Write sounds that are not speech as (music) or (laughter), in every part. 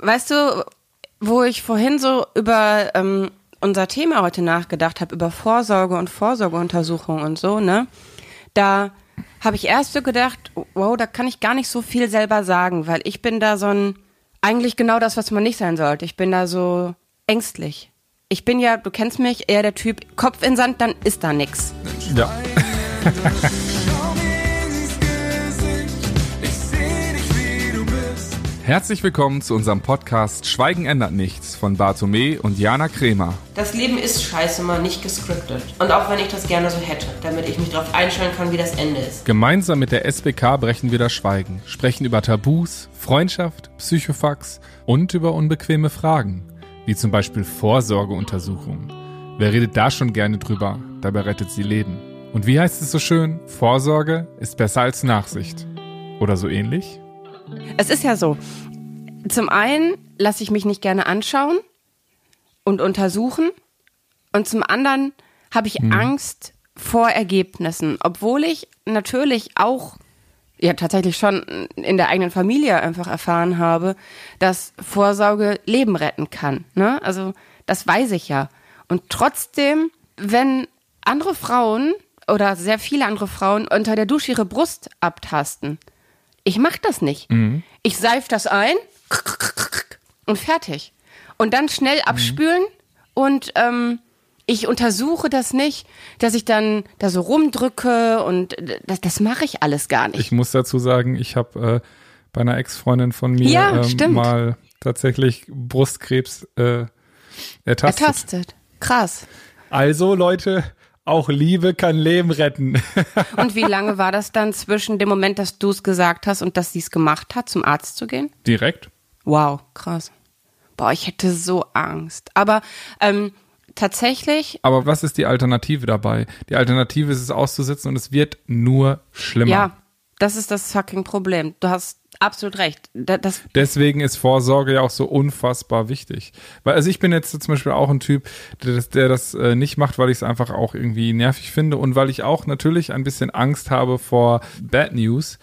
weißt du, wo ich vorhin so über ähm, unser Thema heute nachgedacht habe, über Vorsorge und Vorsorgeuntersuchung und so, ne? Da habe ich erst so gedacht, wow, da kann ich gar nicht so viel selber sagen, weil ich bin da so ein, eigentlich genau das, was man nicht sein sollte. Ich bin da so ängstlich. Ich bin ja, du kennst mich, eher der Typ, Kopf in Sand, dann ist da nix. Ja. (laughs) Herzlich willkommen zu unserem Podcast Schweigen ändert nichts von Bartome und Jana Kremer. Das Leben ist scheiße mal nicht gescriptet. Und auch wenn ich das gerne so hätte, damit ich mich darauf einstellen kann, wie das Ende ist. Gemeinsam mit der SBK brechen wir das Schweigen, sprechen über Tabus, Freundschaft, Psychofax und über unbequeme Fragen, wie zum Beispiel Vorsorgeuntersuchungen. Wer redet da schon gerne drüber? Dabei rettet sie Leben. Und wie heißt es so schön? Vorsorge ist besser als Nachsicht. Oder so ähnlich? Es ist ja so. Zum einen lasse ich mich nicht gerne anschauen und untersuchen. Und zum anderen habe ich mhm. Angst vor Ergebnissen, obwohl ich natürlich auch ja tatsächlich schon in der eigenen Familie einfach erfahren habe, dass Vorsorge Leben retten kann. Ne? Also das weiß ich ja. Und trotzdem, wenn andere Frauen oder sehr viele andere Frauen unter der Dusche ihre Brust abtasten, ich mache das nicht. Mhm. Ich seif das ein und fertig. Und dann schnell abspülen mhm. und ähm, ich untersuche das nicht, dass ich dann da so rumdrücke und das, das mache ich alles gar nicht. Ich muss dazu sagen, ich habe äh, bei einer Ex-Freundin von mir ja, ähm, mal tatsächlich Brustkrebs äh, ertastet. Ertastet. Krass. Also Leute, auch Liebe kann Leben retten. (laughs) und wie lange war das dann zwischen dem Moment, dass du es gesagt hast und dass sie es gemacht hat, zum Arzt zu gehen? Direkt. Wow, krass. Boah, ich hätte so Angst. Aber ähm, tatsächlich. Aber was ist die Alternative dabei? Die Alternative ist es auszusitzen und es wird nur schlimmer. Ja, das ist das fucking Problem. Du hast absolut recht. Das Deswegen ist Vorsorge ja auch so unfassbar wichtig. Weil, also ich bin jetzt zum Beispiel auch ein Typ, der das, der das äh, nicht macht, weil ich es einfach auch irgendwie nervig finde und weil ich auch natürlich ein bisschen Angst habe vor Bad News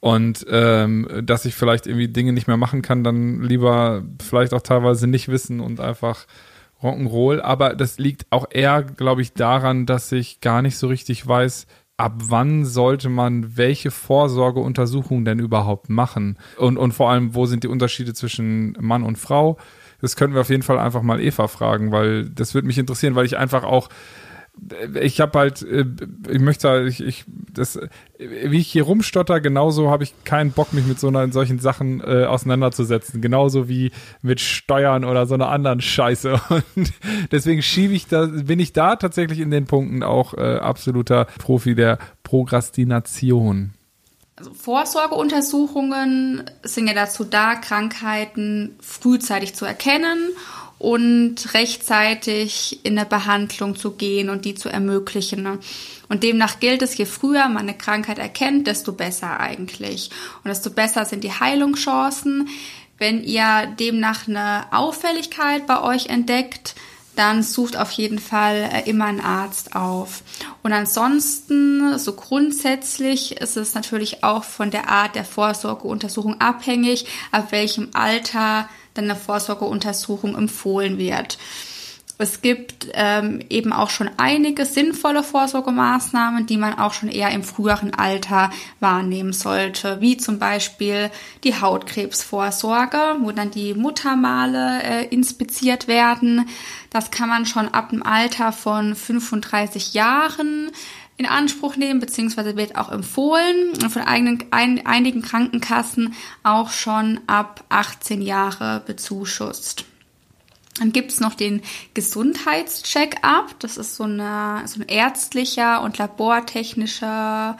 und ähm, dass ich vielleicht irgendwie Dinge nicht mehr machen kann, dann lieber vielleicht auch teilweise nicht wissen und einfach Rock'n'Roll. Aber das liegt auch eher, glaube ich, daran, dass ich gar nicht so richtig weiß, ab wann sollte man welche Vorsorgeuntersuchung denn überhaupt machen? Und, und vor allem, wo sind die Unterschiede zwischen Mann und Frau? Das können wir auf jeden Fall einfach mal Eva fragen, weil das würde mich interessieren, weil ich einfach auch ich habe halt, äh, ich möchte halt, ich, ich, das, wie ich hier rumstotter, genauso habe ich keinen Bock, mich mit so einer, solchen Sachen äh, auseinanderzusetzen. Genauso wie mit Steuern oder so einer anderen Scheiße. (laughs) Und deswegen schiebe ich da, bin ich da tatsächlich in den Punkten auch äh, absoluter Profi der Prokrastination. Also Vorsorgeuntersuchungen sind ja dazu da, Krankheiten frühzeitig zu erkennen und rechtzeitig in eine Behandlung zu gehen und die zu ermöglichen. Und demnach gilt es, je früher man eine Krankheit erkennt, desto besser eigentlich. Und desto besser sind die Heilungschancen. Wenn ihr demnach eine Auffälligkeit bei euch entdeckt, dann sucht auf jeden Fall äh, immer einen Arzt auf. Und ansonsten, so grundsätzlich ist es natürlich auch von der Art der Vorsorgeuntersuchung abhängig, ab welchem Alter dann eine Vorsorgeuntersuchung empfohlen wird. Es gibt ähm, eben auch schon einige sinnvolle Vorsorgemaßnahmen, die man auch schon eher im früheren Alter wahrnehmen sollte, wie zum Beispiel die Hautkrebsvorsorge, wo dann die Muttermale äh, inspiziert werden. Das kann man schon ab dem Alter von 35 Jahren in Anspruch nehmen, beziehungsweise wird auch empfohlen und von eigenen, ein, einigen Krankenkassen auch schon ab 18 Jahre bezuschusst. Dann gibt's noch den Gesundheitscheck-up. Das ist so, eine, so ein ärztlicher und labortechnischer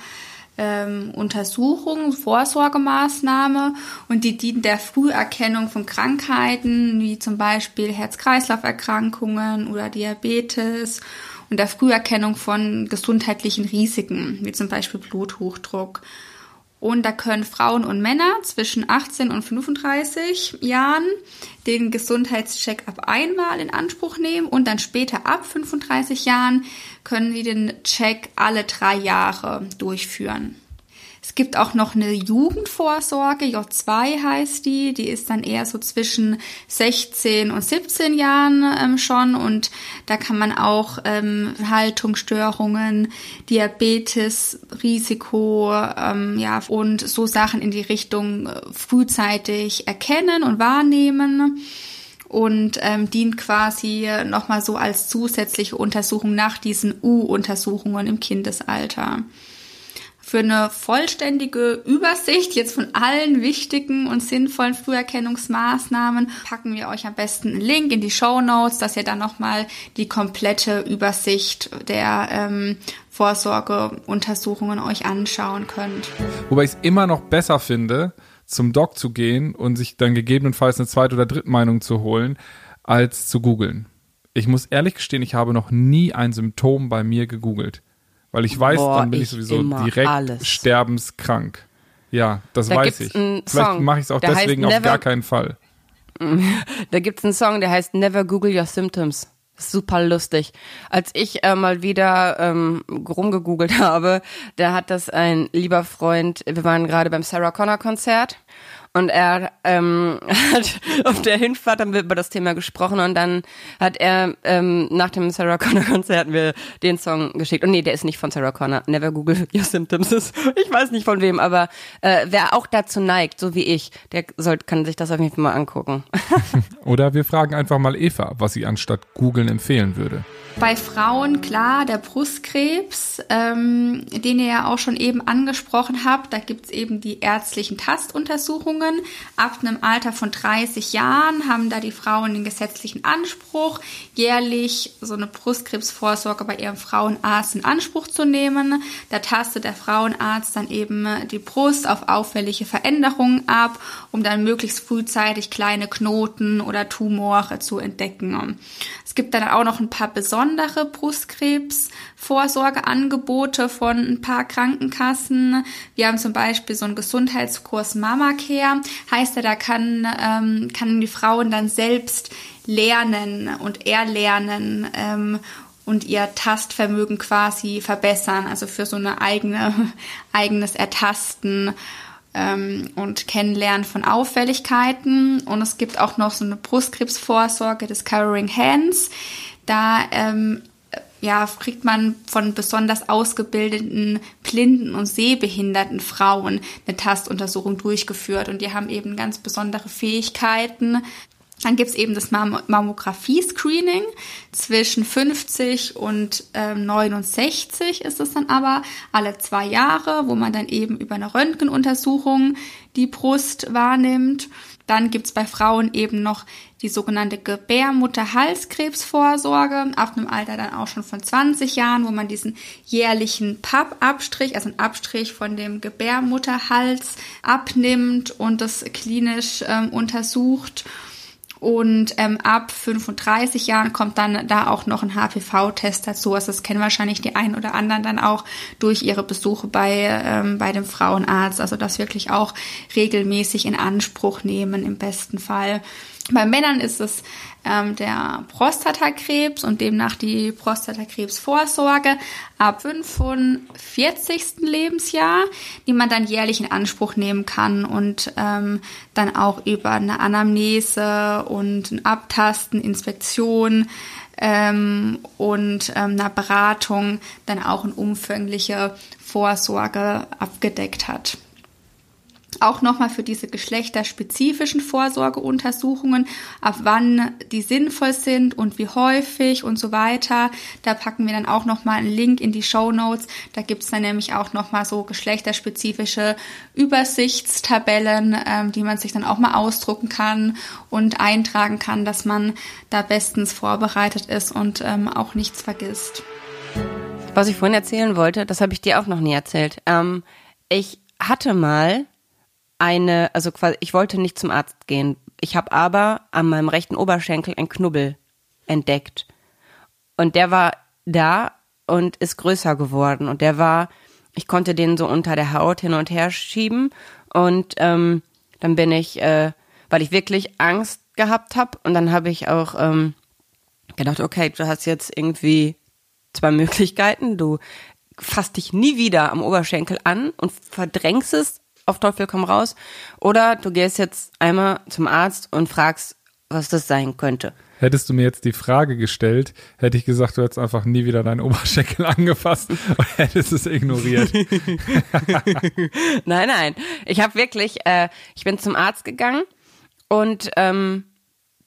ähm, Untersuchung, Vorsorgemaßnahme und die dient der Früherkennung von Krankheiten wie zum Beispiel Herz-Kreislauf-Erkrankungen oder Diabetes und der Früherkennung von gesundheitlichen Risiken, wie zum Beispiel Bluthochdruck. Und da können Frauen und Männer zwischen 18 und 35 Jahren den Gesundheitscheck-up einmal in Anspruch nehmen und dann später ab 35 Jahren können sie den Check alle drei Jahre durchführen. Es gibt auch noch eine Jugendvorsorge, J2 heißt die, die ist dann eher so zwischen 16 und 17 Jahren ähm, schon. Und da kann man auch ähm, Haltungsstörungen, Diabetes, Risiko, ähm, ja und so Sachen in die Richtung äh, frühzeitig erkennen und wahrnehmen. Und ähm, dient quasi nochmal so als zusätzliche Untersuchung nach diesen U-Untersuchungen im Kindesalter. Für eine vollständige Übersicht jetzt von allen wichtigen und sinnvollen Früherkennungsmaßnahmen packen wir euch am besten einen Link in die Show Notes, dass ihr dann nochmal die komplette Übersicht der ähm, Vorsorgeuntersuchungen euch anschauen könnt. Wobei ich es immer noch besser finde, zum Doc zu gehen und sich dann gegebenenfalls eine zweite oder dritte Meinung zu holen, als zu googeln. Ich muss ehrlich gestehen, ich habe noch nie ein Symptom bei mir gegoogelt. Weil ich weiß, Boah, dann bin ich, ich sowieso direkt alles. sterbenskrank. Ja, das Da weiß ich. Vielleicht mache ich es auch deswegen auf gar keinen Fall. (laughs) Da gibt's einen Song, der heißt Never Google Your Symptoms. Super lustig. Als ich äh, mal wieder ähm, rumgegoogelt (laughs) habe, da hat das ein lieber Freund, wir waren gerade beim Sarah Connor Konzert und er ähm, (laughs) hat auf der Hinfahrt haben wir über das Thema gesprochen und dann hat er ähm, nach dem Sarah Connor Konzert mir den Song geschickt. Und nee, der ist nicht von Sarah Connor. Never Google (laughs) Your Symptoms ist. Ich weiß nicht von wem, aber äh, wer auch dazu neigt, so wie ich, der soll, kann sich das auf jeden Fall mal angucken. (laughs) Oder wir fragen einfach mal Eva, was sie anstatt googeln empfehlen würde. Bei Frauen, klar, der Brustkrebs, ähm, den ihr ja auch schon eben angesprochen habt, da gibt's eben die ärztlichen Tastuntersuchungen. Ab einem Alter von 30 Jahren haben da die Frauen den gesetzlichen Anspruch, jährlich so eine Brustkrebsvorsorge bei ihrem Frauenarzt in Anspruch zu nehmen. Da tastet der Frauenarzt dann eben die Brust auf auffällige Veränderungen ab, um dann möglichst frühzeitig kleine Knoten oder Tumore zu entdecken. Es gibt dann auch noch ein paar besondere Brustkrebsvorsorgeangebote von ein paar Krankenkassen. Wir haben zum Beispiel so einen Gesundheitskurs Mama Care. Heißt ja, da kann, ähm, kann die Frauen dann selbst lernen und erlernen ähm, und ihr Tastvermögen quasi verbessern. Also für so eine eigene, (laughs) eigenes Ertasten ähm, und Kennenlernen von Auffälligkeiten. Und es gibt auch noch so eine Brustkrebsvorsorge, Discovering Hands. Da ähm, ja, kriegt man von besonders ausgebildeten blinden und sehbehinderten Frauen eine Tastuntersuchung durchgeführt und die haben eben ganz besondere Fähigkeiten. Dann gibt's eben das Mam Mammographie-Screening. Zwischen 50 und ähm, 69 ist es dann aber alle zwei Jahre, wo man dann eben über eine Röntgenuntersuchung die Brust wahrnimmt. Dann gibt's bei Frauen eben noch die sogenannte Gebärmutter-Halskrebsvorsorge, ab einem Alter dann auch schon von 20 Jahren, wo man diesen jährlichen Pappabstrich, also einen Abstrich von dem Gebärmutterhals abnimmt und das klinisch ähm, untersucht. Und ähm, ab 35 Jahren kommt dann da auch noch ein HPV-Test dazu. Also das kennen wahrscheinlich die einen oder anderen dann auch durch ihre Besuche bei, ähm, bei dem Frauenarzt. Also das wirklich auch regelmäßig in Anspruch nehmen im besten Fall. Bei Männern ist es ähm, der Prostatakrebs und demnach die Prostatakrebsvorsorge ab 45. Lebensjahr, die man dann jährlich in Anspruch nehmen kann und ähm, dann auch über eine Anamnese und ein Abtasten, Inspektion ähm, und ähm, einer Beratung dann auch eine umfängliche Vorsorge abgedeckt hat auch nochmal für diese geschlechterspezifischen Vorsorgeuntersuchungen, ab wann die sinnvoll sind und wie häufig und so weiter. Da packen wir dann auch nochmal einen Link in die Show Notes. Da gibt's dann nämlich auch nochmal so geschlechterspezifische Übersichtstabellen, ähm, die man sich dann auch mal ausdrucken kann und eintragen kann, dass man da bestens vorbereitet ist und ähm, auch nichts vergisst. Was ich vorhin erzählen wollte, das habe ich dir auch noch nie erzählt. Ähm, ich hatte mal eine, also quasi, ich wollte nicht zum Arzt gehen. Ich habe aber an meinem rechten Oberschenkel einen Knubbel entdeckt. Und der war da und ist größer geworden. Und der war, ich konnte den so unter der Haut hin und her schieben. Und ähm, dann bin ich, äh, weil ich wirklich Angst gehabt habe, und dann habe ich auch ähm, gedacht, okay, du hast jetzt irgendwie zwei Möglichkeiten. Du fasst dich nie wieder am Oberschenkel an und verdrängst es auf Teufel komm raus. Oder du gehst jetzt einmal zum Arzt und fragst, was das sein könnte. Hättest du mir jetzt die Frage gestellt, hätte ich gesagt, du hättest einfach nie wieder deinen Oberschenkel (laughs) angefasst und hättest es ignoriert. (laughs) nein, nein. Ich habe wirklich, äh, ich bin zum Arzt gegangen und ähm,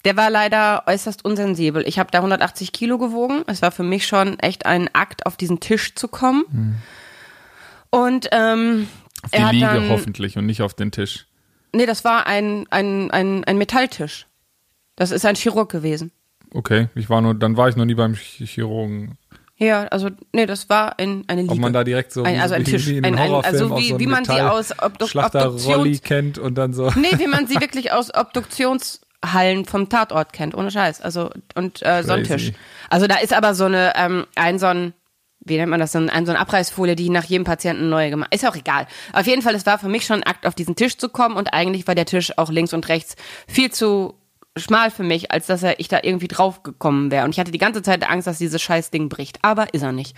der war leider äußerst unsensibel. Ich habe da 180 Kilo gewogen. Es war für mich schon echt ein Akt, auf diesen Tisch zu kommen. Hm. Und ähm, auf die Liege dann, hoffentlich und nicht auf den Tisch. Nee, das war ein, ein, ein, ein Metalltisch. Das ist ein Chirurg gewesen. Okay, ich war nur, dann war ich noch nie beim Chirurgen. Ja, also nee, das war ein, eine Liege. Ob man da direkt so ein, also ein Tisch, ein, ein, also wie, so wie man sie aus Obdu Obduktions kennt und dann so. Nee, wie man sie (laughs) wirklich aus Obduktionshallen vom Tatort kennt, ohne Scheiß. Also und äh, so ein Tisch. Also da ist aber so eine ähm, ein so ein wie nennt man das, so ein, so eine Abreißfolie, die nach jedem Patienten neu gemacht. Ist auch egal. Auf jeden Fall, es war für mich schon ein Akt, auf diesen Tisch zu kommen und eigentlich war der Tisch auch links und rechts viel zu schmal für mich, als dass er ich da irgendwie drauf gekommen wäre. Und ich hatte die ganze Zeit Angst, dass dieses scheiß Ding bricht. Aber ist er nicht.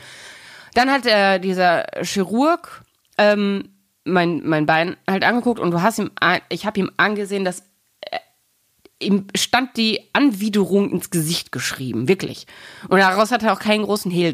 Dann hat äh, dieser Chirurg ähm, mein, mein Bein halt angeguckt und du hast ihm, ich habe ihm angesehen, dass äh, ihm stand die Anwiderung ins Gesicht geschrieben, wirklich. Und daraus hat er auch keinen großen Hehl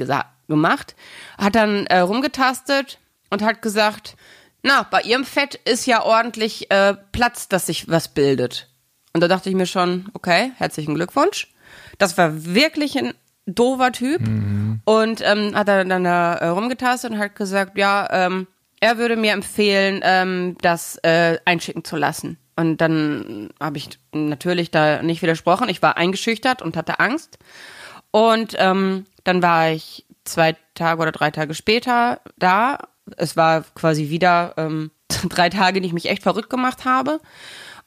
gemacht. Hat dann äh, rumgetastet und hat gesagt, na, bei ihrem Fett ist ja ordentlich äh, Platz, dass sich was bildet. Und da dachte ich mir schon, okay, herzlichen Glückwunsch. Das war wirklich ein doofer Typ. Mhm. Und ähm, hat dann da äh, rumgetastet und hat gesagt, ja, ähm, er würde mir empfehlen, ähm, das äh, einschicken zu lassen. Und dann habe ich natürlich da nicht widersprochen. Ich war eingeschüchtert und hatte Angst. Und ähm, dann war ich zwei Tage oder drei Tage später da. Es war quasi wieder ähm, (laughs) drei Tage, die ich mich echt verrückt gemacht habe.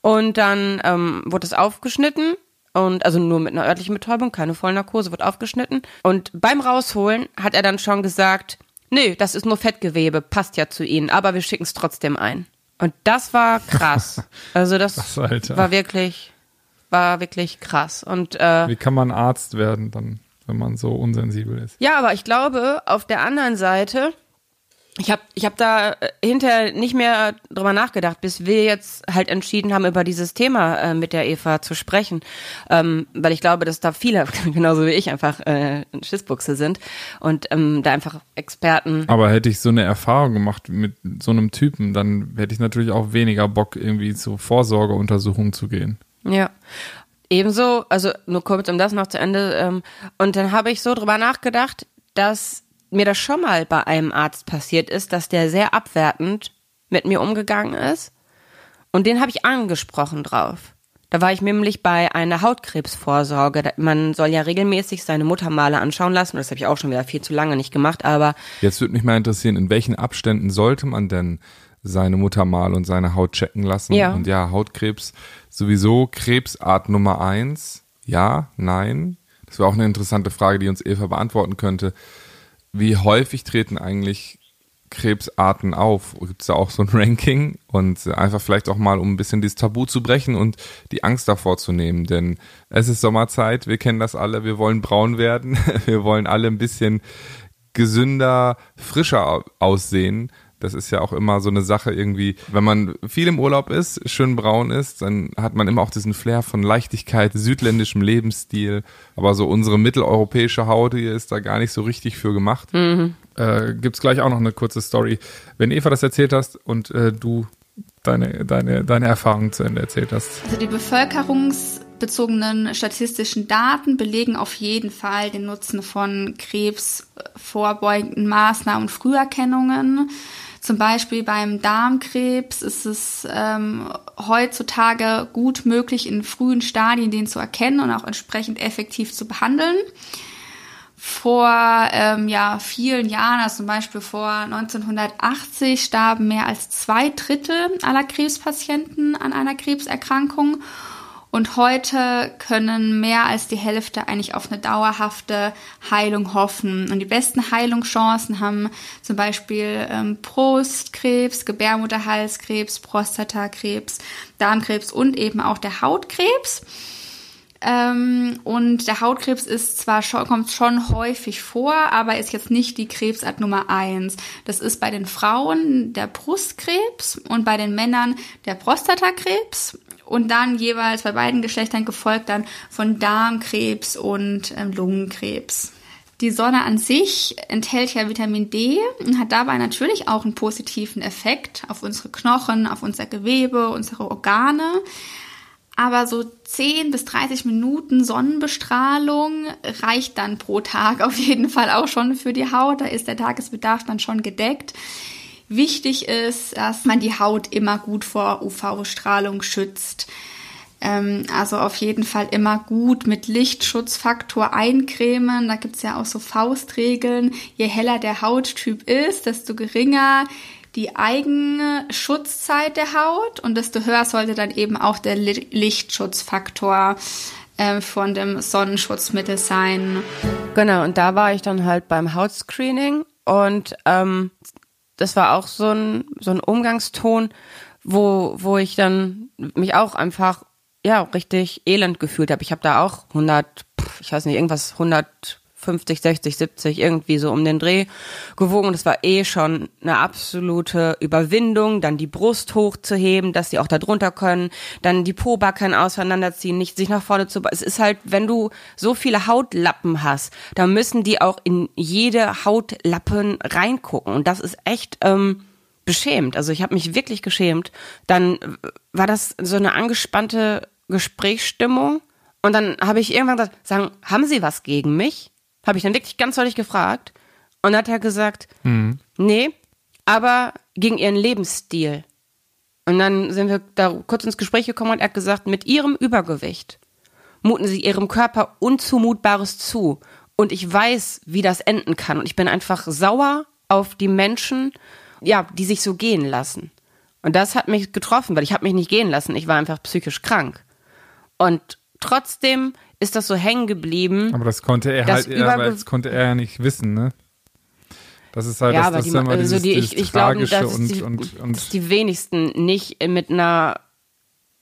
Und dann ähm, wurde es aufgeschnitten und also nur mit einer örtlichen Betäubung, keine Vollnarkose, wird aufgeschnitten. Und beim Rausholen hat er dann schon gesagt, nee, das ist nur Fettgewebe, passt ja zu Ihnen, aber wir schicken es trotzdem ein. Und das war krass. (laughs) Also das Was, war wirklich, war wirklich krass. Und äh, wie kann man Arzt werden dann, wenn man so unsensibel ist? Ja, aber ich glaube, auf der anderen Seite ich habe ich hab da äh, hinterher nicht mehr drüber nachgedacht, bis wir jetzt halt entschieden haben, über dieses Thema äh, mit der Eva zu sprechen. Ähm, weil ich glaube, dass da viele, (laughs) genauso wie ich, einfach äh, Schissbuchse sind und ähm, da einfach Experten. Aber hätte ich so eine Erfahrung gemacht mit so einem Typen, dann hätte ich natürlich auch weniger Bock, irgendwie zu Vorsorgeuntersuchungen zu gehen. Ja. Ebenso, also nur kurz, um das noch zu Ende. Ähm, und dann habe ich so drüber nachgedacht, dass mir das schon mal bei einem Arzt passiert ist, dass der sehr abwertend mit mir umgegangen ist. Und den habe ich angesprochen drauf. Da war ich nämlich bei einer Hautkrebsvorsorge. Man soll ja regelmäßig seine Muttermale anschauen lassen. Das habe ich auch schon wieder viel zu lange nicht gemacht, aber. Jetzt würde mich mal interessieren, in welchen Abständen sollte man denn seine Muttermale und seine Haut checken lassen? Ja. Und ja, Hautkrebs sowieso Krebsart Nummer eins. Ja, nein. Das wäre auch eine interessante Frage, die uns Eva beantworten könnte wie häufig treten eigentlich Krebsarten auf? Gibt es da auch so ein Ranking? Und einfach vielleicht auch mal, um ein bisschen dieses Tabu zu brechen und die Angst davor zu nehmen. Denn es ist Sommerzeit, wir kennen das alle, wir wollen braun werden, (laughs) wir wollen alle ein bisschen gesünder, frischer aussehen. Das ist ja auch immer so eine Sache irgendwie, wenn man viel im Urlaub ist, schön braun ist, dann hat man immer auch diesen Flair von Leichtigkeit, südländischem Lebensstil. Aber so unsere mitteleuropäische Haut hier ist da gar nicht so richtig für gemacht. Mhm. Äh, Gibt gleich auch noch eine kurze Story. Wenn Eva das erzählt hast und äh, du deine, deine, deine Erfahrungen zu Ende erzählt hast. Also die bevölkerungsbezogenen statistischen Daten belegen auf jeden Fall den Nutzen von krebsvorbeugenden Maßnahmen und Früherkennungen. Zum Beispiel beim Darmkrebs ist es ähm, heutzutage gut möglich, in frühen Stadien den zu erkennen und auch entsprechend effektiv zu behandeln. Vor ähm, ja, vielen Jahren, also zum Beispiel vor 1980, starben mehr als zwei Drittel aller Krebspatienten an einer Krebserkrankung. Und heute können mehr als die Hälfte eigentlich auf eine dauerhafte Heilung hoffen. Und die besten Heilungschancen haben zum Beispiel ähm, Brustkrebs, Gebärmutterhalskrebs, Prostatakrebs, Darmkrebs und eben auch der Hautkrebs. Ähm, und der Hautkrebs ist zwar schon, kommt schon häufig vor, aber ist jetzt nicht die Krebsart Nummer eins. Das ist bei den Frauen der Brustkrebs und bei den Männern der Prostatakrebs und dann jeweils bei beiden Geschlechtern gefolgt dann von Darmkrebs und ähm, Lungenkrebs. Die Sonne an sich enthält ja Vitamin D und hat dabei natürlich auch einen positiven Effekt auf unsere Knochen, auf unser Gewebe, unsere Organe. Aber so 10 bis 30 Minuten Sonnenbestrahlung reicht dann pro Tag auf jeden Fall auch schon für die Haut. Da ist der Tagesbedarf dann schon gedeckt. Wichtig ist, dass man die Haut immer gut vor UV-Strahlung schützt. Ähm, also auf jeden Fall immer gut mit Lichtschutzfaktor eincremen. Da gibt's ja auch so Faustregeln. Je heller der Hauttyp ist, desto geringer die eigene Schutzzeit der Haut und desto höher sollte dann eben auch der Lichtschutzfaktor äh, von dem Sonnenschutzmittel sein. Genau, und da war ich dann halt beim Hautscreening und ähm, das war auch so ein, so ein Umgangston, wo, wo ich dann mich auch einfach ja richtig elend gefühlt habe. Ich habe da auch 100, ich weiß nicht, irgendwas 100 50, 60, 70, irgendwie so um den Dreh gewogen. Und es war eh schon eine absolute Überwindung, dann die Brust hochzuheben, dass sie auch da drunter können, dann die Pobacken auseinanderziehen, nicht sich nach vorne zu. Es ist halt, wenn du so viele Hautlappen hast, dann müssen die auch in jede Hautlappen reingucken. Und das ist echt ähm, beschämt. Also ich habe mich wirklich geschämt. Dann war das so eine angespannte Gesprächsstimmung. Und dann habe ich irgendwann gesagt, sagen, haben Sie was gegen mich? Habe ich dann wirklich ganz deutlich gefragt. Und dann hat er gesagt, mhm. nee, aber gegen ihren Lebensstil. Und dann sind wir da kurz ins Gespräch gekommen und er hat gesagt, mit ihrem Übergewicht muten sie ihrem Körper Unzumutbares zu. Und ich weiß, wie das enden kann. Und ich bin einfach sauer auf die Menschen, ja, die sich so gehen lassen. Und das hat mich getroffen, weil ich habe mich nicht gehen lassen. Ich war einfach psychisch krank. Und trotzdem ist das so hängen geblieben. Aber das konnte er halt, ja, das konnte er ja nicht wissen, ne? Das ist halt ja, das, aber das die, ist immer also dieses, die, dieses ich, ich glaube, dass und, die, und, und dass die wenigsten nicht mit einer,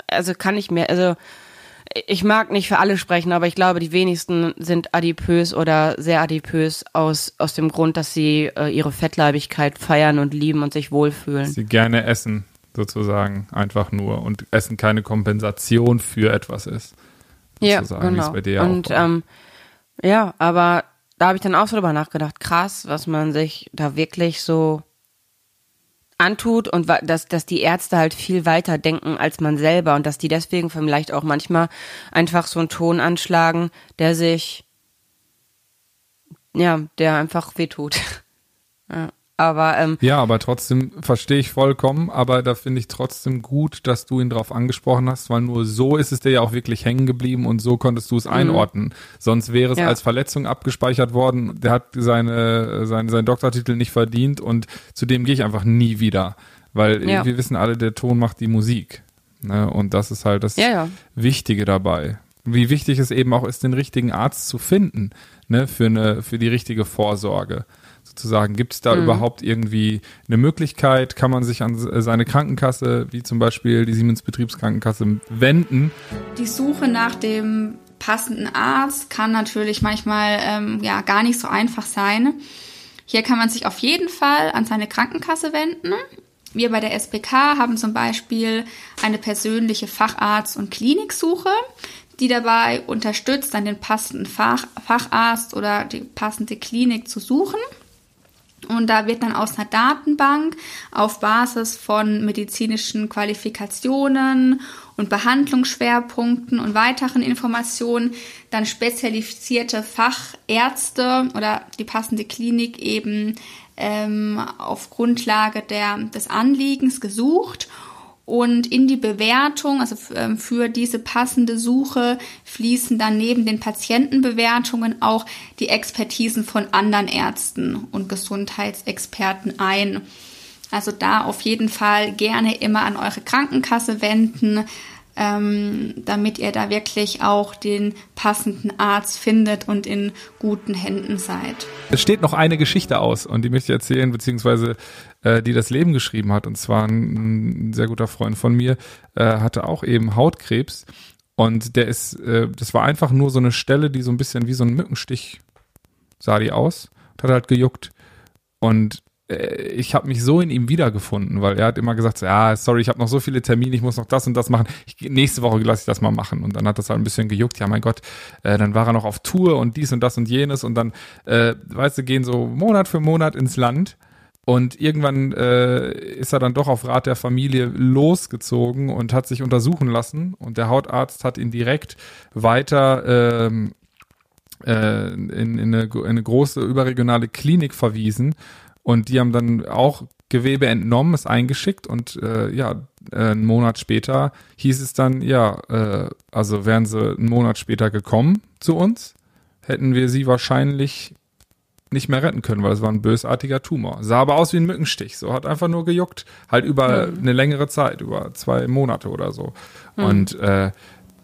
also kann ich mir, also ich mag nicht für alle sprechen, aber ich glaube, die wenigsten sind adipös oder sehr adipös aus, aus dem Grund, dass sie äh, ihre Fettleibigkeit feiern und lieben und sich wohlfühlen. Sie gerne essen, sozusagen, einfach nur. Und Essen keine Kompensation für etwas ist ja, genau. wie es bei dir Und ähm, ja, aber da habe ich dann auch so drüber nachgedacht, krass, was man sich da wirklich so antut und dass, dass die Ärzte halt viel weiter denken als man selber und dass die deswegen vielleicht auch manchmal einfach so einen Ton anschlagen, der sich, ja, der einfach wehtut. (laughs) ja. Aber ähm, ja, aber trotzdem verstehe ich vollkommen, aber da finde ich trotzdem gut, dass du ihn drauf angesprochen hast, weil nur so ist es dir ja auch wirklich hängen geblieben und so konntest du es mhm. einordnen. Sonst wäre es ja. als Verletzung abgespeichert worden. Der hat seine, seine seinen Doktortitel nicht verdient und zu dem gehe ich einfach nie wieder, weil ja. wir wissen alle, der Ton macht die Musik. Ne? Und das ist halt das ja, Wichtige dabei. Wie wichtig es eben auch ist, den richtigen Arzt zu finden, ne, für eine, für die richtige Vorsorge sozusagen? Gibt es da mhm. überhaupt irgendwie eine Möglichkeit? Kann man sich an seine Krankenkasse, wie zum Beispiel die Siemens Betriebskrankenkasse, wenden? Die Suche nach dem passenden Arzt kann natürlich manchmal ähm, ja gar nicht so einfach sein. Hier kann man sich auf jeden Fall an seine Krankenkasse wenden. Wir bei der SBK haben zum Beispiel eine persönliche Facharzt- und Kliniksuche, die dabei unterstützt, dann den passenden Fach Facharzt oder die passende Klinik zu suchen. Und da wird dann aus einer Datenbank auf Basis von medizinischen Qualifikationen und Behandlungsschwerpunkten und weiteren Informationen dann spezialisierte Fachärzte oder die passende Klinik eben ähm, auf Grundlage der, des Anliegens gesucht und in die Bewertung, also ähm, für diese passende Suche, fließen dann neben den Patientenbewertungen auch die Expertisen von anderen Ärzten und Gesundheitsexperten ein. Also da auf jeden Fall gerne immer an eure Krankenkasse wenden, ähm, damit ihr da wirklich auch den passenden Arzt findet und in guten Händen seid. Es steht noch eine Geschichte aus und die möchte ich erzählen, beziehungsweise äh, die das Leben geschrieben hat. Und zwar ein, ein sehr guter Freund von mir äh, hatte auch eben Hautkrebs Und der ist, äh, das war einfach nur so eine Stelle, die so ein bisschen wie so ein Mückenstich sah die aus. Hat halt gejuckt. Und ich habe mich so in ihm wiedergefunden, weil er hat immer gesagt, so, ja, sorry, ich habe noch so viele Termine, ich muss noch das und das machen. Ich, nächste Woche lasse ich das mal machen. Und dann hat das halt ein bisschen gejuckt. Ja, mein Gott, äh, dann war er noch auf Tour und dies und das und jenes. Und dann, äh, weißt du, gehen so Monat für Monat ins Land. Und irgendwann äh, ist er dann doch auf Rat der Familie losgezogen und hat sich untersuchen lassen. Und der Hautarzt hat ihn direkt weiter ähm, äh, in, in, eine, in eine große überregionale Klinik verwiesen und die haben dann auch Gewebe entnommen, es eingeschickt und äh, ja, äh, einen Monat später hieß es dann, ja, äh, also wären sie einen Monat später gekommen zu uns, hätten wir sie wahrscheinlich nicht mehr retten können, weil es war ein bösartiger Tumor. Sah aber aus wie ein Mückenstich, so hat einfach nur gejuckt, halt über mhm. eine längere Zeit, über zwei Monate oder so. Mhm. Und äh,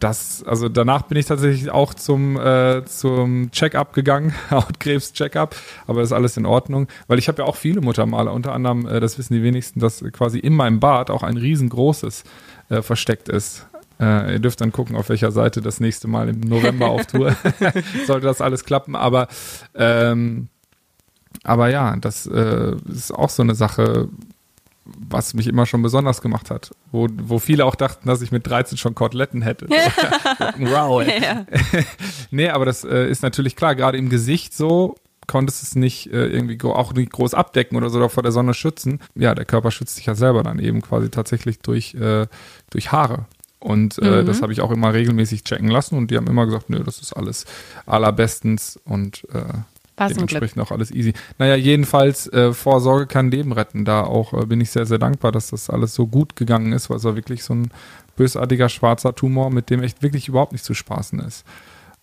das, also danach bin ich tatsächlich auch zum, äh, zum Check-up gegangen, (laughs) Hautkrebs-Check-up, aber ist alles in Ordnung, weil ich habe ja auch viele Muttermale, unter anderem, äh, das wissen die wenigsten, dass quasi in meinem Bad auch ein riesengroßes äh, versteckt ist. Äh, ihr dürft dann gucken, auf welcher Seite das nächste Mal im November auf Tour (laughs) (laughs) sollte das alles klappen, aber ähm, aber ja, das äh, ist auch so eine Sache, was mich immer schon besonders gemacht hat. Wo, wo viele auch dachten, dass ich mit 13 schon Koteletten hätte. (laughs) wow. Ja. (laughs) nee, aber das äh, ist natürlich klar, gerade im Gesicht so konntest es nicht äh, irgendwie auch nicht groß abdecken oder so oder vor der Sonne schützen. Ja, der Körper schützt sich ja selber dann eben quasi tatsächlich durch, äh, durch Haare. Und äh, mhm. das habe ich auch immer regelmäßig checken lassen und die haben immer gesagt, nö, das ist alles allerbestens und äh, was Dementsprechend auch alles easy. Naja, jedenfalls, äh, Vorsorge kann Leben retten. Da auch äh, bin ich sehr, sehr dankbar, dass das alles so gut gegangen ist, weil es war wirklich so ein bösartiger schwarzer Tumor, mit dem echt wirklich überhaupt nicht zu spaßen ist.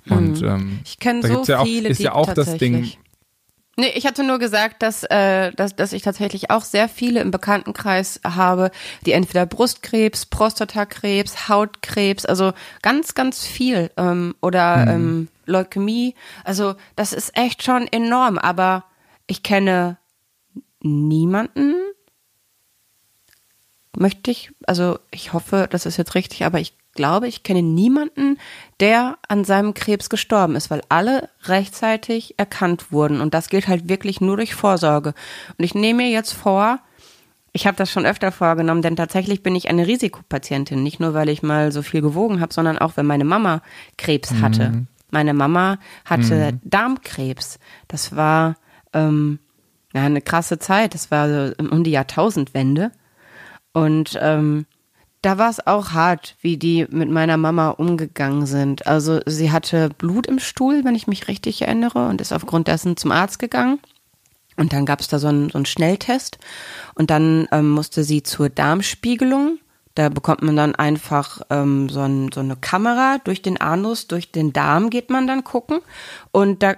Und mhm. ähm, ich kenne so ja auch, viele, ist ja auch das Ding. Nee, ich hatte nur gesagt, dass, äh, dass, dass ich tatsächlich auch sehr viele im Bekanntenkreis habe, die entweder Brustkrebs, Prostatakrebs, Hautkrebs, also ganz, ganz viel ähm, oder mhm. ähm, Leukämie. Also das ist echt schon enorm, aber ich kenne niemanden, möchte ich, also ich hoffe, das ist jetzt richtig, aber ich glaube, ich kenne niemanden, der an seinem Krebs gestorben ist, weil alle rechtzeitig erkannt wurden. Und das gilt halt wirklich nur durch Vorsorge. Und ich nehme mir jetzt vor, ich habe das schon öfter vorgenommen, denn tatsächlich bin ich eine Risikopatientin. Nicht nur, weil ich mal so viel gewogen habe, sondern auch, wenn meine Mama Krebs hatte. Mhm. Meine Mama hatte mhm. Darmkrebs. Das war ähm, ja, eine krasse Zeit. Das war so um die Jahrtausendwende. Und ähm, da war es auch hart, wie die mit meiner Mama umgegangen sind. Also sie hatte Blut im Stuhl, wenn ich mich richtig erinnere, und ist aufgrund dessen zum Arzt gegangen. Und dann gab es da so einen, so einen Schnelltest. Und dann ähm, musste sie zur Darmspiegelung. Da bekommt man dann einfach ähm, so, ein, so eine Kamera durch den Anus, durch den Darm geht man dann gucken. Und da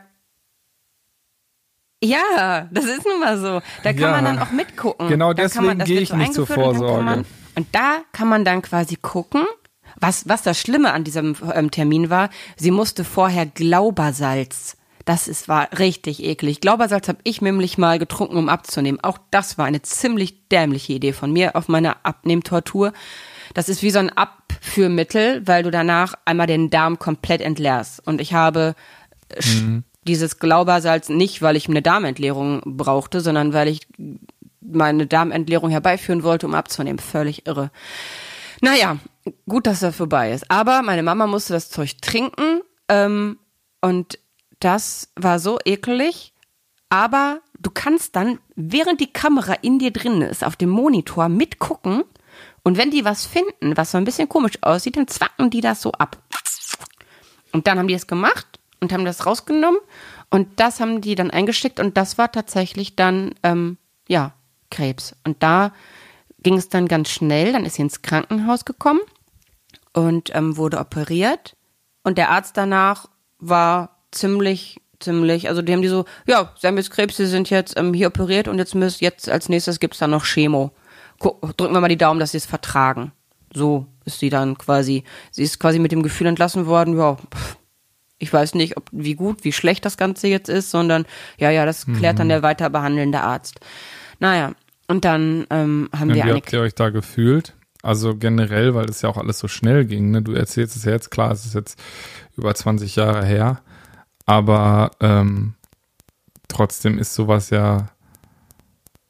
ja, das ist nun mal so. Da kann ja, man dann auch mitgucken. Genau deswegen gehe ich so nicht zur Vorsorge. Und, und da kann man dann quasi gucken, was, was das Schlimme an diesem ähm, Termin war. Sie musste vorher Glaubersalz das ist, war richtig eklig. Glaubersalz habe ich nämlich mal getrunken, um abzunehmen. Auch das war eine ziemlich dämliche Idee von mir auf meiner Abnehmtortur. Das ist wie so ein Abführmittel, weil du danach einmal den Darm komplett entleerst. Und ich habe mhm. dieses Glaubersalz nicht, weil ich eine Darmentleerung brauchte, sondern weil ich meine Darmentleerung herbeiführen wollte, um abzunehmen. Völlig irre. Naja, gut, dass er vorbei ist. Aber meine Mama musste das Zeug trinken ähm, und das war so ekelig, aber du kannst dann, während die Kamera in dir drin ist, auf dem Monitor mitgucken und wenn die was finden, was so ein bisschen komisch aussieht, dann zwacken die das so ab. Und dann haben die es gemacht und haben das rausgenommen und das haben die dann eingesteckt und das war tatsächlich dann, ähm, ja, Krebs. Und da ging es dann ganz schnell, dann ist sie ins Krankenhaus gekommen und ähm, wurde operiert und der Arzt danach war ziemlich, ziemlich, also die haben die so, ja, sie haben jetzt Krebs, sie sind jetzt ähm, hier operiert und jetzt müsst, jetzt als nächstes gibt's dann noch Chemo. Guck, drücken wir mal die Daumen, dass sie es vertragen. So ist sie dann quasi, sie ist quasi mit dem Gefühl entlassen worden, ja, pff, ich weiß nicht, ob wie gut, wie schlecht das Ganze jetzt ist, sondern ja, ja, das klärt mhm. dann der weiter behandelnde Arzt. Naja, und dann ähm, haben und wir wie eine. Habt ihr euch da gefühlt? Also generell, weil es ja auch alles so schnell ging. Ne? Du erzählst es ja jetzt, klar, es ist jetzt über 20 Jahre her, aber ähm, trotzdem ist sowas ja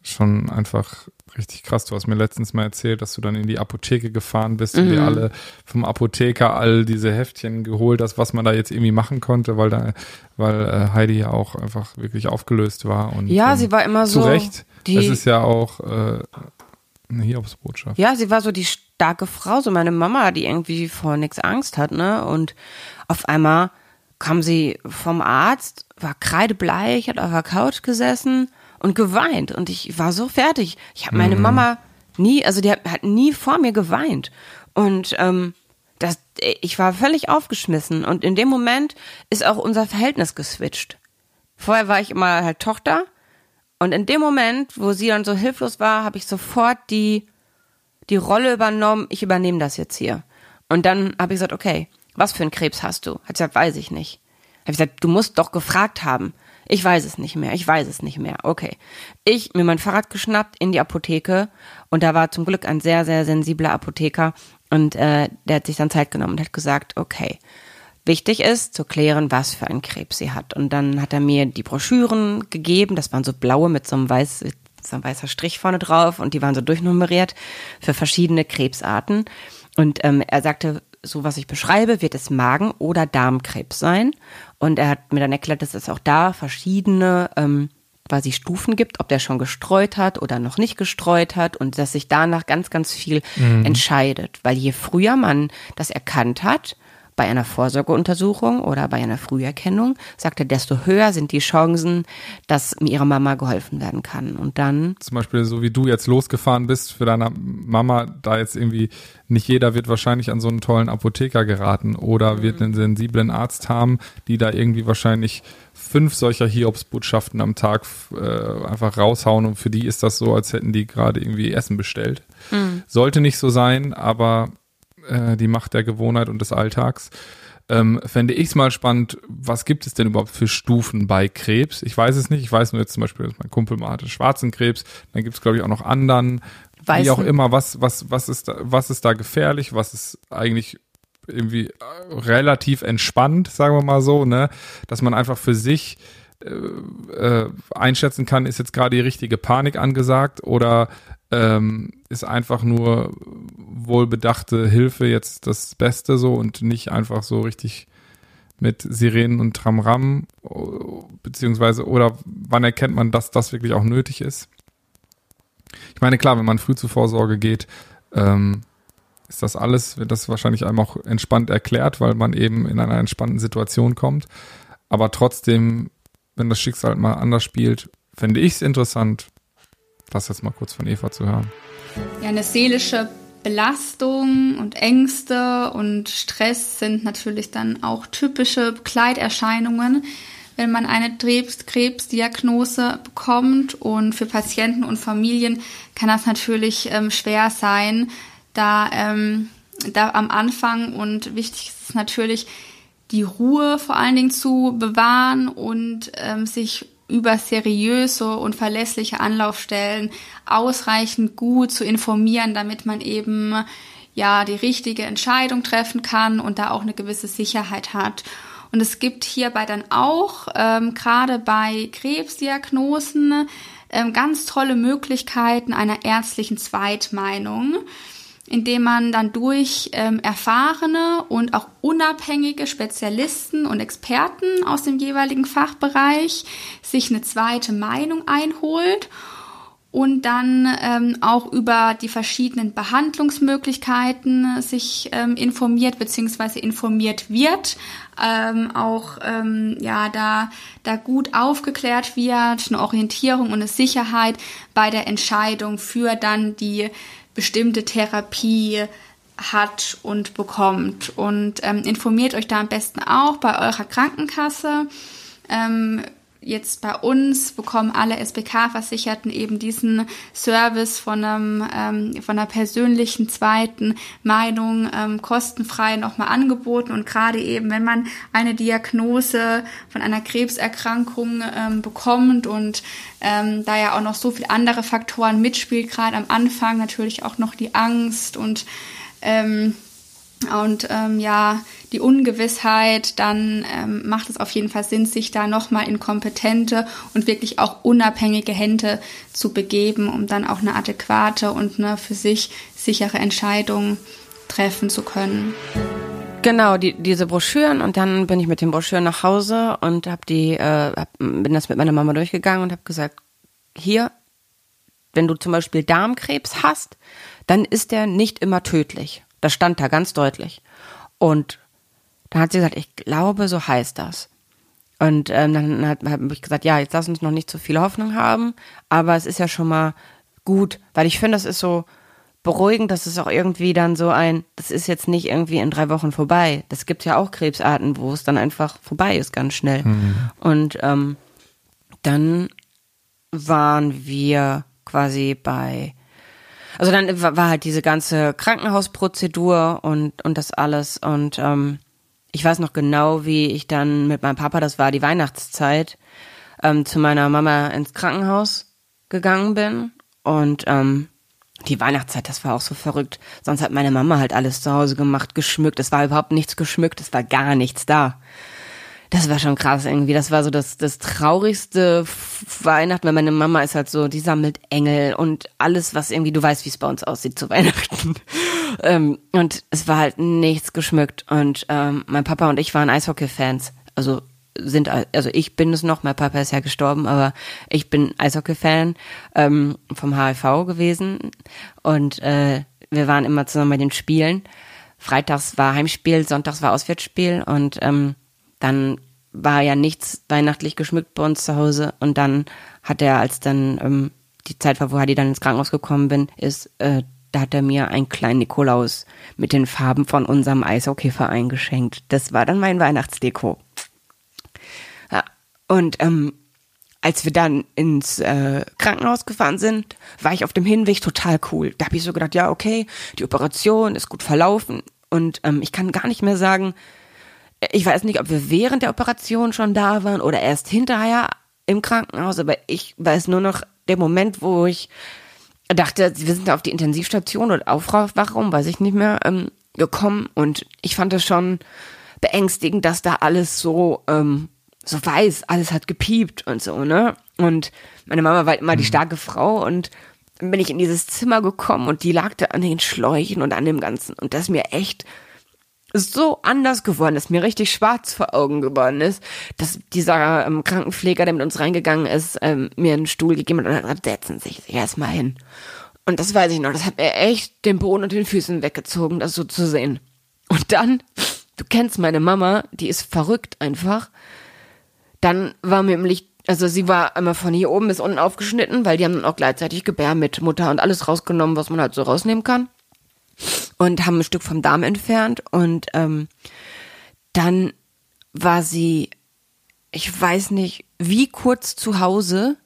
schon einfach richtig krass. Du hast mir letztens mal erzählt, dass du dann in die Apotheke gefahren bist mhm. und dir alle vom Apotheker all diese Heftchen geholt hast, was man da jetzt irgendwie machen konnte, weil da, weil äh, Heidi ja auch einfach wirklich aufgelöst war und ja, ähm, sie war immer zu so. Recht. Das ist ja auch äh, eine Hiobsbotschaft. Ja, sie war so die starke Frau, so meine Mama, die irgendwie vor nichts Angst hat, ne? Und auf einmal kam sie vom Arzt, war kreidebleich, hat auf der Couch gesessen und geweint. Und ich war so fertig. Ich habe meine mhm. Mama nie, also die hat, hat, nie vor mir geweint. Und ähm, das, ich war völlig aufgeschmissen. Und in dem Moment ist auch unser Verhältnis geswitcht. Vorher war ich immer halt Tochter und in dem Moment, wo sie dann so hilflos war, habe ich sofort die, die Rolle übernommen, ich übernehme das jetzt hier. Und dann habe ich gesagt, okay, was für einen Krebs hast du? Hat gesagt, weiß ich nicht. Habe ich gesagt, du musst doch gefragt haben. Ich weiß es nicht mehr, ich weiß es nicht mehr. Okay. Ich mir mein Fahrrad geschnappt in die Apotheke und da war zum Glück ein sehr, sehr sensibler Apotheker und äh, der hat sich dann Zeit genommen und hat gesagt, okay, Wichtig ist zu klären, was für einen Krebs sie hat. Und dann hat er mir die Broschüren gegeben. Das waren so blaue mit so einem, weiß, so einem weißer Strich vorne drauf und die waren so durchnummeriert für verschiedene Krebsarten. Und ähm, er sagte, so was ich beschreibe, wird es Magen- oder Darmkrebs sein. Und er hat mir dann erklärt, dass es auch da verschiedene ähm, quasi Stufen gibt, ob der schon gestreut hat oder noch nicht gestreut hat und dass sich danach ganz, ganz viel mhm. entscheidet. Weil je früher man das erkannt hat, bei einer Vorsorgeuntersuchung oder bei einer Früherkennung, sagt er, desto höher sind die Chancen, dass ihrer Mama geholfen werden kann. Und dann. Zum Beispiel, so wie du jetzt losgefahren bist für deine Mama, da jetzt irgendwie nicht jeder wird wahrscheinlich an so einen tollen Apotheker geraten oder mhm. wird einen sensiblen Arzt haben, die da irgendwie wahrscheinlich fünf solcher Hiobsbotschaften am Tag äh, einfach raushauen und für die ist das so, als hätten die gerade irgendwie Essen bestellt. Mhm. Sollte nicht so sein, aber äh, die Macht der Gewohnheit und des Alltags. Ähm, fände ich es mal spannend, was gibt es denn überhaupt für Stufen bei Krebs? Ich weiß es nicht. Ich weiß nur jetzt zum Beispiel, dass mein Kumpel mal hatte schwarzen Krebs. Dann gibt es, glaube ich, auch noch anderen. Weißen. Wie auch immer, was, was, was, ist da, was ist da gefährlich? Was ist eigentlich irgendwie äh, relativ entspannt, sagen wir mal so, ne? Dass man einfach für sich äh, äh, einschätzen kann, ist jetzt gerade die richtige Panik angesagt oder ähm, ist einfach nur wohlbedachte Hilfe jetzt das Beste so und nicht einfach so richtig mit Sirenen und Tramram, beziehungsweise, oder wann erkennt man, dass das wirklich auch nötig ist? Ich meine, klar, wenn man früh zur Vorsorge geht, ähm, ist das alles, wird das wahrscheinlich einem auch entspannt erklärt, weil man eben in einer entspannten Situation kommt. Aber trotzdem, wenn das Schicksal mal anders spielt, fände ich es interessant, das jetzt mal kurz von Eva zu hören. Ja, eine seelische Belastung und Ängste und Stress sind natürlich dann auch typische Begleiterscheinungen, wenn man eine Krebsdiagnose bekommt. Und für Patienten und Familien kann das natürlich ähm, schwer sein, da, ähm, da am Anfang und wichtig ist es natürlich, die Ruhe vor allen Dingen zu bewahren und ähm, sich über seriöse und verlässliche Anlaufstellen ausreichend gut zu informieren, damit man eben ja die richtige Entscheidung treffen kann und da auch eine gewisse Sicherheit hat. Und es gibt hierbei dann auch ähm, gerade bei Krebsdiagnosen ähm, ganz tolle Möglichkeiten einer ärztlichen Zweitmeinung indem man dann durch ähm, erfahrene und auch unabhängige Spezialisten und Experten aus dem jeweiligen Fachbereich sich eine zweite Meinung einholt und dann ähm, auch über die verschiedenen Behandlungsmöglichkeiten sich ähm, informiert bzw. informiert wird, ähm, auch ähm, ja da da gut aufgeklärt wird, eine Orientierung und eine Sicherheit bei der Entscheidung für dann die bestimmte Therapie hat und bekommt. Und ähm, informiert euch da am besten auch bei eurer Krankenkasse. Ähm, jetzt bei uns bekommen alle SBK-Versicherten eben diesen Service von einem ähm, von einer persönlichen zweiten Meinung ähm, kostenfrei nochmal angeboten. Und gerade eben wenn man eine Diagnose von einer Krebserkrankung ähm, bekommt und ähm, da ja auch noch so viele andere Faktoren mitspielt, gerade am Anfang natürlich auch noch die Angst und ähm, und ähm, ja, die Ungewissheit, dann ähm, macht es auf jeden Fall Sinn, sich da nochmal in kompetente und wirklich auch unabhängige Hände zu begeben, um dann auch eine adäquate und eine für sich sichere Entscheidung treffen zu können. Genau, die, diese Broschüren und dann bin ich mit den Broschüren nach Hause und hab die, äh, hab, bin das mit meiner Mama durchgegangen und habe gesagt, hier, wenn du zum Beispiel Darmkrebs hast, dann ist der nicht immer tödlich. Das stand da ganz deutlich. Und dann hat sie gesagt, ich glaube, so heißt das. Und ähm, dann habe hab ich gesagt, ja, jetzt lass uns noch nicht zu viel Hoffnung haben, aber es ist ja schon mal gut, weil ich finde, das ist so beruhigend, dass es auch irgendwie dann so ein, das ist jetzt nicht irgendwie in drei Wochen vorbei. Das gibt ja auch Krebsarten, wo es dann einfach vorbei ist, ganz schnell. Mhm. Und ähm, dann waren wir quasi bei also dann war halt diese ganze Krankenhausprozedur und, und das alles. Und ähm, ich weiß noch genau, wie ich dann mit meinem Papa, das war die Weihnachtszeit, ähm, zu meiner Mama ins Krankenhaus gegangen bin. Und ähm, die Weihnachtszeit, das war auch so verrückt. Sonst hat meine Mama halt alles zu Hause gemacht, geschmückt. Es war überhaupt nichts geschmückt, es war gar nichts da das war schon krass irgendwie. Das war so das, das traurigste Weihnachten, weil meine Mama ist halt so, die sammelt Engel und alles, was irgendwie, du weißt, wie es bei uns aussieht zu (laughs) Weihnachten. ähm, und es war halt nichts geschmückt. Und ähm, mein Papa und ich waren Eishockey-Fans. Also sind, also ich bin es noch, mein Papa ist ja gestorben, aber ich bin Eishockey-Fan ähm, vom HFV gewesen. Und äh, wir waren immer zusammen bei den Spielen. Freitags war Heimspiel, sonntags war Auswärtsspiel und ähm, dann war ja nichts weihnachtlich geschmückt bei uns zu Hause und dann hat er, als dann ähm, die Zeit war, wo Hadi dann ins Krankenhaus gekommen bin, ist, äh, da hat er mir einen kleinen Nikolaus mit den Farben von unserem Eishockeyverein geschenkt. Das war dann mein Weihnachtsdeko. Ja, und ähm, als wir dann ins äh, Krankenhaus gefahren sind, war ich auf dem Hinweg total cool. Da habe ich so gedacht, ja, okay, die Operation ist gut verlaufen und ähm, ich kann gar nicht mehr sagen, ich weiß nicht, ob wir während der Operation schon da waren oder erst hinterher im Krankenhaus, aber ich weiß nur noch der Moment, wo ich dachte, wir sind auf die Intensivstation oder Aufwachung, weiß ich nicht mehr, ähm, gekommen und ich fand es schon beängstigend, dass da alles so, ähm, so weiß, alles hat gepiept und so, ne? Und meine Mama war immer die mhm. starke Frau und dann bin ich in dieses Zimmer gekommen und die lag da an den Schläuchen und an dem Ganzen und das mir echt so anders geworden ist, mir richtig schwarz vor Augen geworden ist, dass dieser ähm, Krankenpfleger, der mit uns reingegangen ist, ähm, mir einen Stuhl gegeben hat und gesagt, setzen Sie sich erstmal hin. Und das weiß ich noch, das hat mir echt den Boden und den Füßen weggezogen, das so zu sehen. Und dann, du kennst meine Mama, die ist verrückt einfach. Dann war mir im Licht, also sie war einmal von hier oben bis unten aufgeschnitten, weil die haben dann auch gleichzeitig Gebär mit Mutter und alles rausgenommen, was man halt so rausnehmen kann und haben ein Stück vom Darm entfernt und ähm, dann war sie, ich weiß nicht, wie kurz zu Hause,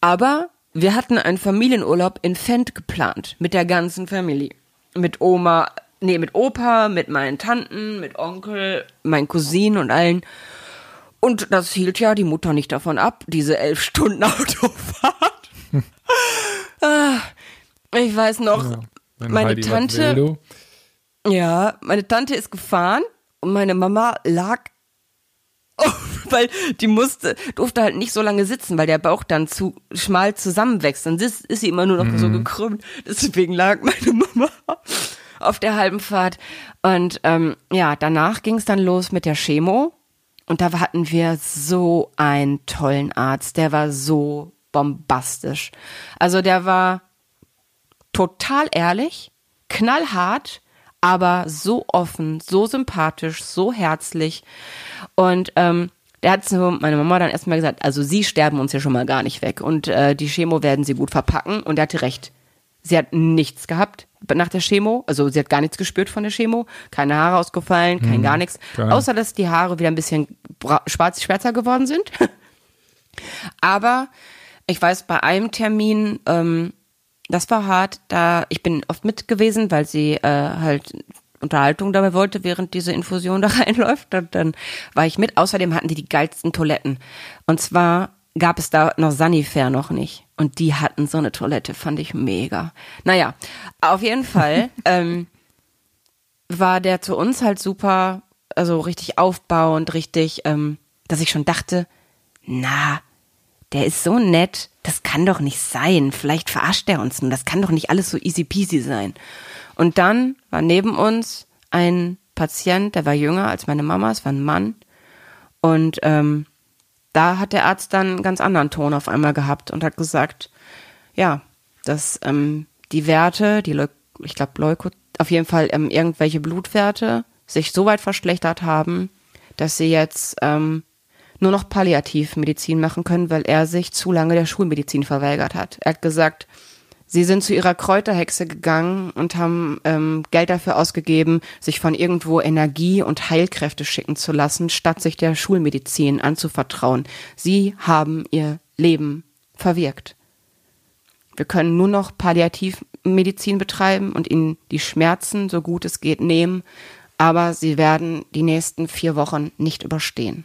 aber wir hatten einen Familienurlaub in Fendt geplant mit der ganzen Familie. Mit Oma, nee, mit Opa, mit meinen Tanten, mit Onkel, meinen Cousinen und allen. Und das hielt ja die Mutter nicht davon ab, diese elf Stunden (laughs) Autofahrt. (laughs) ah, ich weiß noch, ja. Wenn meine Heidi Tante, ja, meine Tante ist gefahren und meine Mama lag, (laughs) oh, weil die musste, durfte halt nicht so lange sitzen, weil der Bauch dann zu schmal zusammenwächst. Dann ist, ist sie immer nur noch mhm. so gekrümmt. Deswegen lag meine (laughs) Mama auf der halben Fahrt. Und ähm, ja, danach ging es dann los mit der Chemo. Und da hatten wir so einen tollen Arzt. Der war so bombastisch. Also der war total ehrlich, knallhart, aber so offen, so sympathisch, so herzlich. Und ähm, der hat so meine Mama dann erstmal gesagt, also sie sterben uns ja schon mal gar nicht weg und äh, die Chemo werden sie gut verpacken und er hatte recht. Sie hat nichts gehabt nach der Chemo, also sie hat gar nichts gespürt von der Chemo, keine Haare ausgefallen, kein hm, gar nichts, außer dass die Haare wieder ein bisschen schwarz schwärzer geworden sind. (laughs) Aber ich weiß, bei einem Termin, ähm, das war hart, da ich bin oft mit gewesen, weil sie äh, halt Unterhaltung dabei wollte, während diese Infusion (laughs) da reinläuft. Und dann war ich mit. Außerdem hatten die die geilsten Toiletten. Und zwar gab es da noch Sanifair noch nicht. Und die hatten so eine Toilette, fand ich mega. Naja, auf jeden Fall (laughs) ähm, war der zu uns halt super, also richtig aufbauend, richtig, ähm, dass ich schon dachte, na, der ist so nett, das kann doch nicht sein. Vielleicht verarscht er uns nun, das kann doch nicht alles so easy peasy sein. Und dann war neben uns ein Patient, der war jünger als meine Mama, es war ein Mann. Und ähm, da hat der Arzt dann einen ganz anderen Ton auf einmal gehabt und hat gesagt, ja, dass ähm, die Werte, die Leu ich glaube Leuko, auf jeden Fall ähm, irgendwelche Blutwerte sich so weit verschlechtert haben, dass sie jetzt ähm, nur noch Palliativmedizin machen können, weil er sich zu lange der Schulmedizin verweigert hat. Er hat gesagt, sie sind zu ihrer Kräuterhexe gegangen und haben ähm, Geld dafür ausgegeben, sich von irgendwo Energie und Heilkräfte schicken zu lassen, statt sich der Schulmedizin anzuvertrauen. Sie haben ihr Leben verwirkt. Wir können nur noch Palliativmedizin betreiben und ihnen die Schmerzen, so gut es geht, nehmen, aber sie werden die nächsten vier Wochen nicht überstehen.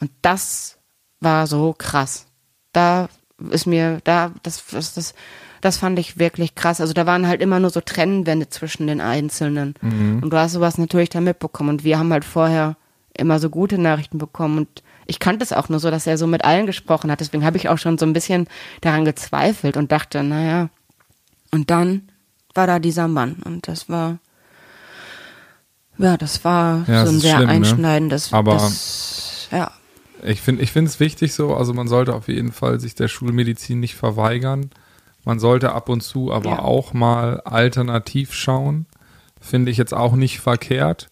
Und das war so krass. Da ist mir, da, das, das, das, das fand ich wirklich krass. Also da waren halt immer nur so Trennwände zwischen den Einzelnen. Mhm. Und du hast sowas natürlich da mitbekommen. Und wir haben halt vorher immer so gute Nachrichten bekommen. Und ich kannte es auch nur so, dass er so mit allen gesprochen hat. Deswegen habe ich auch schon so ein bisschen daran gezweifelt und dachte, naja. Und dann war da dieser Mann. Und das war, ja, das war ja, so ein sehr schlimm, ne? einschneidendes, ne? Aber das, ja. Ich finde ich finde es wichtig so, also man sollte auf jeden Fall sich der Schulmedizin nicht verweigern. Man sollte ab und zu aber ja. auch mal alternativ schauen. Finde ich jetzt auch nicht verkehrt,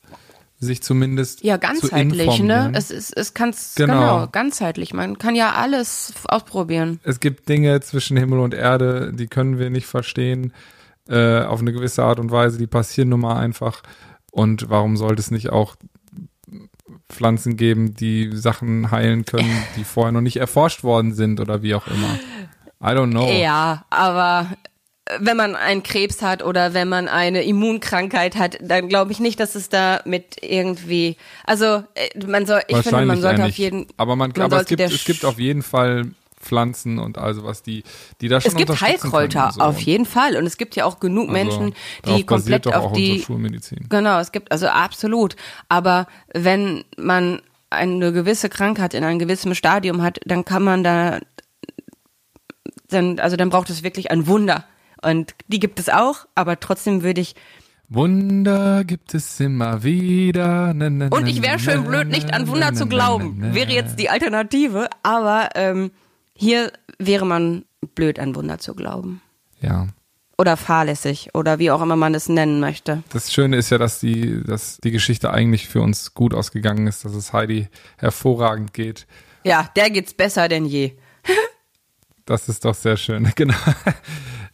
sich zumindest ja ganzheitlich, ne? Es ist es kann's genau. genau ganzheitlich. Man kann ja alles ausprobieren. Es gibt Dinge zwischen Himmel und Erde, die können wir nicht verstehen äh, auf eine gewisse Art und Weise. Die passieren nun mal einfach. Und warum sollte es nicht auch Pflanzen geben, die Sachen heilen können, die (laughs) vorher noch nicht erforscht worden sind oder wie auch immer. I don't know. Ja, aber wenn man einen Krebs hat oder wenn man eine Immunkrankheit hat, dann glaube ich nicht, dass es da mit irgendwie, also äh, man soll, ich finde, man sollte auf jeden, aber man, man aber es gibt, es gibt auf jeden Fall Pflanzen und also was die, die da schon Es gibt Heilkräuter, so. auf jeden Fall. Und es gibt ja auch genug also, Menschen, die komplett auf die, Schulmedizin. genau, es gibt, also absolut. Aber wenn man eine gewisse Krankheit in einem gewissen Stadium hat, dann kann man da, dann, also dann braucht es wirklich ein Wunder. Und die gibt es auch, aber trotzdem würde ich Wunder gibt es immer wieder. Na, na, und ich wäre schön blöd, nicht an Wunder zu glauben. Wäre jetzt die Alternative, aber ähm, hier wäre man blöd an Wunder zu glauben. Ja. Oder fahrlässig oder wie auch immer man es nennen möchte. Das Schöne ist ja, dass die, dass die Geschichte eigentlich für uns gut ausgegangen ist, dass es Heidi hervorragend geht. Ja, der geht's besser denn je. (laughs) das ist doch sehr schön, (laughs) genau.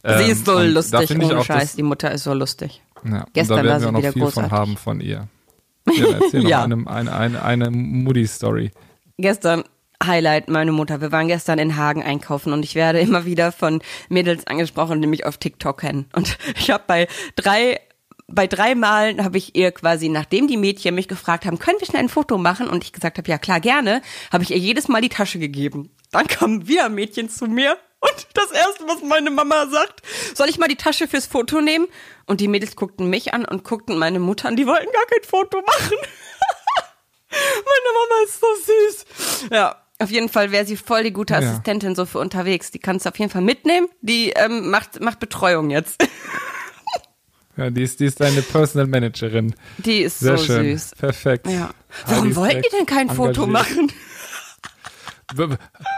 Sie ist so ähm, lustig, ohne Scheiß. Die Mutter ist so lustig. Ja, Gestern war sie wir noch viel großartig. von haben von ihr. (laughs) Ja, erzähl ja. noch eine, eine, eine, eine Moody-Story. Gestern Highlight, meine Mutter. Wir waren gestern in Hagen einkaufen und ich werde immer wieder von Mädels angesprochen, die mich auf TikTok kennen. Und (laughs) ich habe bei drei bei drei Malen habe ich ihr quasi, nachdem die Mädchen mich gefragt haben, können wir schnell ein Foto machen? Und ich gesagt habe, ja klar, gerne, habe ich ihr jedes Mal die Tasche gegeben. Dann kam wieder Mädchen zu mir und (laughs) das erste, was meine Mama sagt, soll ich mal die Tasche fürs Foto nehmen? Und die Mädels guckten mich an und guckten meine Mutter an, die wollten gar kein Foto machen. (laughs) meine Mama ist so süß. Ja, auf jeden Fall wäre sie voll die gute Assistentin ja. so für unterwegs. Die kannst du auf jeden Fall mitnehmen. Die ähm, macht, macht Betreuung jetzt. (laughs) Ja, die ist, die ist deine Personal Managerin. Die ist Sehr so schön. süß. Perfekt. Ja. Warum wollt ihr denn kein engagiert. Foto machen?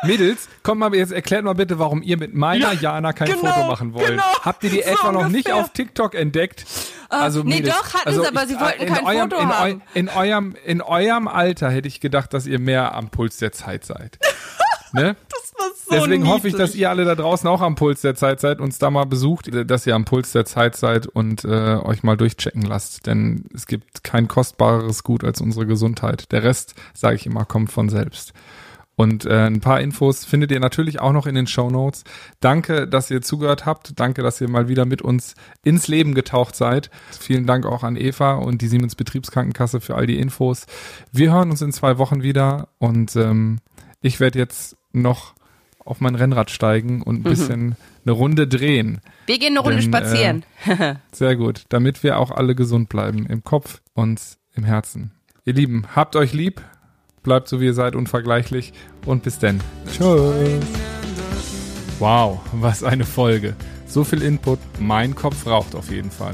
Mädels, komm mal, jetzt erklärt mal bitte, warum ihr mit meiner ja, Jana kein genau, Foto machen wollt. Genau, Habt ihr die so etwa ungefähr. noch nicht auf TikTok entdeckt? Uh, also nee, Mädels, doch, hatten also sie, aber ich, sie wollten kein eurem, Foto in haben. Eu, in, eurem, in eurem Alter hätte ich gedacht, dass ihr mehr am Puls der Zeit seid. (laughs) ne? Das war so Deswegen niedlich. hoffe ich, dass ihr alle da draußen auch am Puls der Zeit seid, uns da mal besucht, dass ihr am Puls der Zeit seid und äh, euch mal durchchecken lasst. Denn es gibt kein kostbareres Gut als unsere Gesundheit. Der Rest, sage ich immer, kommt von selbst. Und äh, ein paar Infos findet ihr natürlich auch noch in den Show Notes. Danke, dass ihr zugehört habt. Danke, dass ihr mal wieder mit uns ins Leben getaucht seid. Vielen Dank auch an Eva und die Siemens Betriebskrankenkasse für all die Infos. Wir hören uns in zwei Wochen wieder und ähm, ich werde jetzt noch auf mein Rennrad steigen und ein mhm. bisschen eine Runde drehen. Wir gehen eine Runde Denn, spazieren. Äh, (laughs) sehr gut, damit wir auch alle gesund bleiben im Kopf und im Herzen. Ihr Lieben, habt euch lieb, bleibt so wie ihr seid, unvergleichlich und bis denn. Tschüss. Wow, was eine Folge. So viel Input, mein Kopf raucht auf jeden Fall.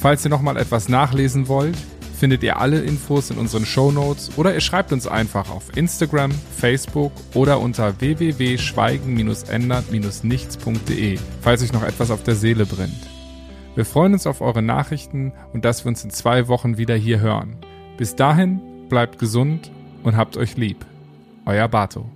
Falls ihr nochmal etwas nachlesen wollt, findet ihr alle Infos in unseren Show Notes oder ihr schreibt uns einfach auf Instagram, Facebook oder unter www.schweigen-ändert-nichts.de, falls euch noch etwas auf der Seele brennt. Wir freuen uns auf eure Nachrichten und dass wir uns in zwei Wochen wieder hier hören. Bis dahin, bleibt gesund und habt euch lieb. Euer Bato.